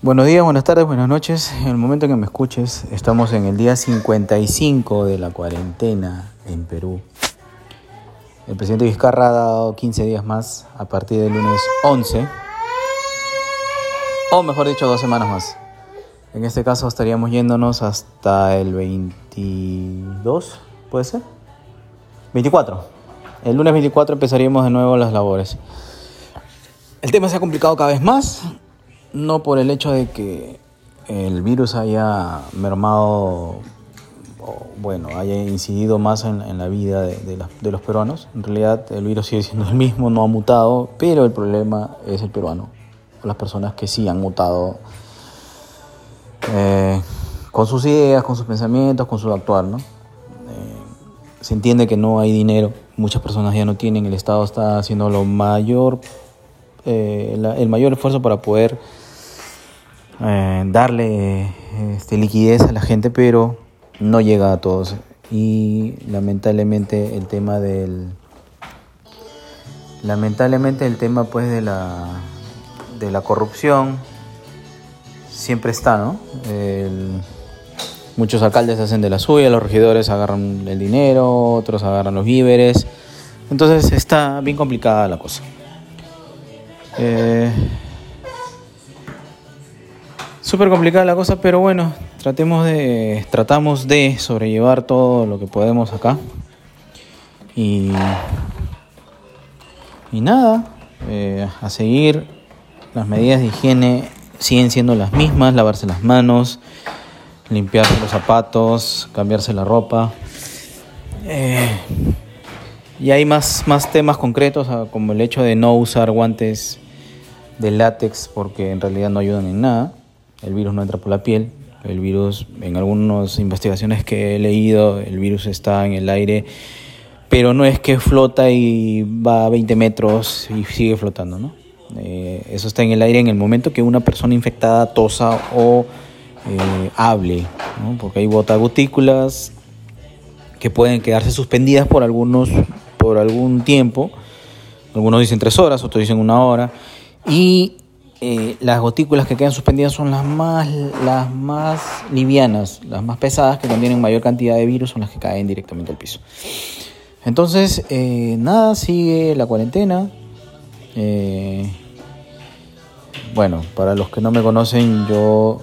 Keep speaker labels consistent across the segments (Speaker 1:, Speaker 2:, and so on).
Speaker 1: Buenos días, buenas tardes, buenas noches. En el momento que me escuches, estamos en el día 55 de la cuarentena en Perú. El presidente Vizcarra ha dado 15 días más a partir del lunes 11, o mejor dicho, dos semanas más. En este caso estaríamos yéndonos hasta el 22, ¿puede ser? 24. El lunes 24 empezaríamos de nuevo las labores. El tema se ha complicado cada vez más no por el hecho de que el virus haya mermado, o, bueno, haya incidido más en, la vida de, los peruanos. En realidad el virus sigue siendo el mismo, no ha mutado, pero el problema es el peruano, las personas que sí han mutado eh, con sus ideas, con sus pensamientos, con su actuar, ¿no? Eh, se entiende que no hay dinero, muchas personas ya no tienen, el Estado está haciendo lo mayor, eh, el mayor esfuerzo para poder eh, darle este, liquidez a la gente, pero no llega a todos. Y lamentablemente el tema del lamentablemente el tema pues de la de la corrupción siempre está, ¿no? muchos alcaldes hacen de la suya, los regidores agarran el dinero, otros agarran los víveres. Entonces está bien complicada la cosa. Eh, Súper complicada la cosa, pero bueno, tratemos de, tratamos de sobrellevar todo lo que podemos acá. Y, y nada, eh, a seguir. Las medidas de higiene siguen siendo las mismas, lavarse las manos, limpiarse los zapatos, cambiarse la ropa. Eh, y hay más, más temas concretos, ah, como el hecho de no usar guantes de látex porque en realidad no ayudan en nada el virus no entra por la piel, el virus, en algunas investigaciones que he leído, el virus está en el aire, pero no es que flota y va a 20 metros y sigue flotando, ¿no? Eh, eso está en el aire en el momento que una persona infectada tosa o eh, hable, ¿no? porque hay gotículas que pueden quedarse suspendidas por algunos por algún tiempo, algunos dicen tres horas, otros dicen una hora, y eh, las gotículas que quedan suspendidas son las más, las más livianas, las más pesadas, que contienen mayor cantidad de virus, son las que caen directamente al piso. Entonces, eh, nada, sigue la cuarentena. Eh, bueno, para los que no me conocen, yo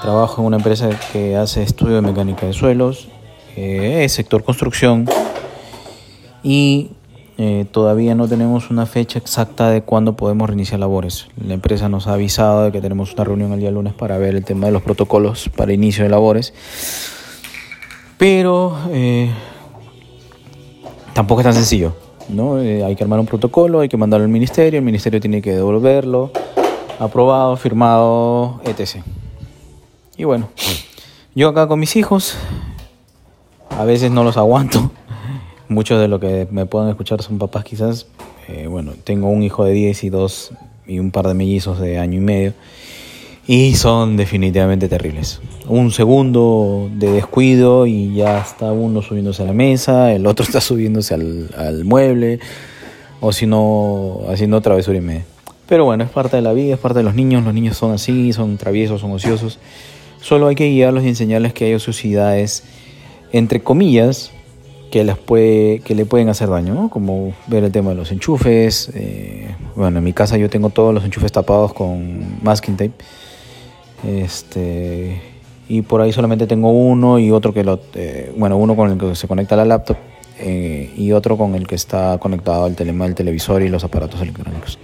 Speaker 1: trabajo en una empresa que hace estudio de mecánica de suelos, sector construcción y eh, todavía no tenemos una fecha exacta de cuándo podemos reiniciar labores. La empresa nos ha avisado de que tenemos una reunión el día lunes para ver el tema de los protocolos para inicio de labores. Pero eh, tampoco es tan sencillo. ¿no? Eh, hay que armar un protocolo, hay que mandarlo al ministerio, el ministerio tiene que devolverlo, aprobado, firmado, etc. Y bueno, yo acá con mis hijos, a veces no los aguanto muchos de lo que me puedan escuchar son papás quizás. Eh, bueno, tengo un hijo de 10 y dos y un par de mellizos de año y medio. Y son definitivamente terribles. Un segundo de descuido y ya está uno subiéndose a la mesa, el otro está subiéndose al, al mueble, o si no, haciendo travesura y media. Pero bueno, es parte de la vida, es parte de los niños. Los niños son así, son traviesos, son ociosos. Solo hay que guiarlos y enseñarles que hay ociosidades, entre comillas, que, las puede, que le pueden hacer daño, como ver el tema de los enchufes. Eh, bueno, en mi casa yo tengo todos los enchufes tapados con masking tape. Este, y por ahí solamente tengo uno y otro que lo, eh, bueno, uno con el que se conecta la laptop eh, y otro con el que está conectado al telema del televisor y los aparatos electrónicos.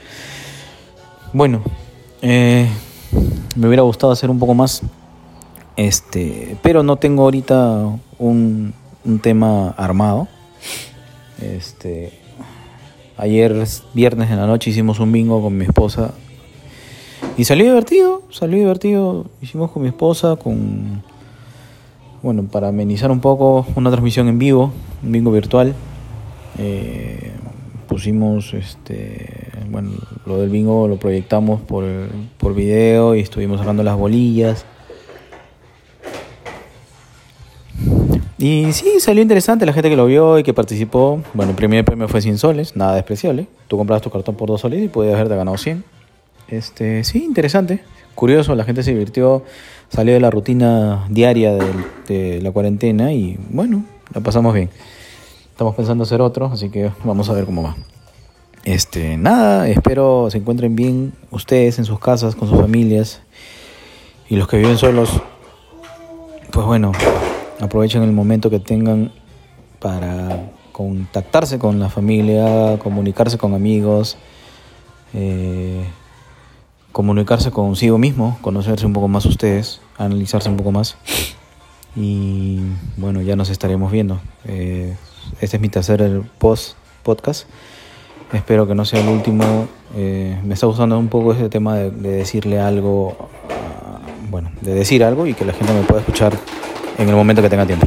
Speaker 1: Bueno, me hubiera gustado hacer un poco más, este, pero no tengo ahorita un un tema armado. Este, ayer viernes en la noche hicimos un bingo con mi esposa y salió divertido, salió divertido. Hicimos con mi esposa, con bueno, para amenizar un poco una transmisión en vivo, un bingo virtual. Eh, pusimos este bueno lo del bingo lo proyectamos por, por video y estuvimos sacando las bolillas Y sí, salió interesante la gente que lo vio y que participó. Bueno, el primer premio fue 100 soles, nada despreciable. Tú comprabas tu cartón por 2 soles y podías haberte ganado 100. Este, sí, interesante. curioso, la gente se divirtió, salió de la rutina diaria de, la cuarentena y bueno, la pasamos bien. Estamos pensando hacer otro, así que vamos a ver cómo va. Este, nada, espero se encuentren bien ustedes en sus casas, con sus familias. Y los que viven solos, pues bueno, aprovechen el momento que tengan para contactarse con la familia, comunicarse con amigos, eh, comunicarse consigo mismo, conocerse un poco más ustedes, analizarse un poco más. Y bueno, ya nos estaremos viendo. Eh, este es mi tercer post podcast. Espero que no sea el último. Eh, me está gustando un poco ese tema de, decirle algo, ah, bueno, de decir algo y que la gente me pueda escuchar en el momento que tenga tiempo.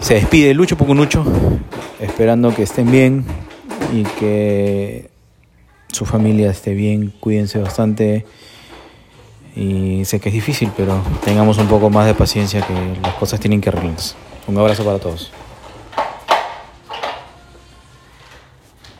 Speaker 1: Se despide Lucho Pucunucho, esperando que estén bien y que su familia esté bien. Cuídense bastante. Y sé que es difícil, pero tengamos un poco más de paciencia que las cosas tienen que arreglarse. Un abrazo para todos.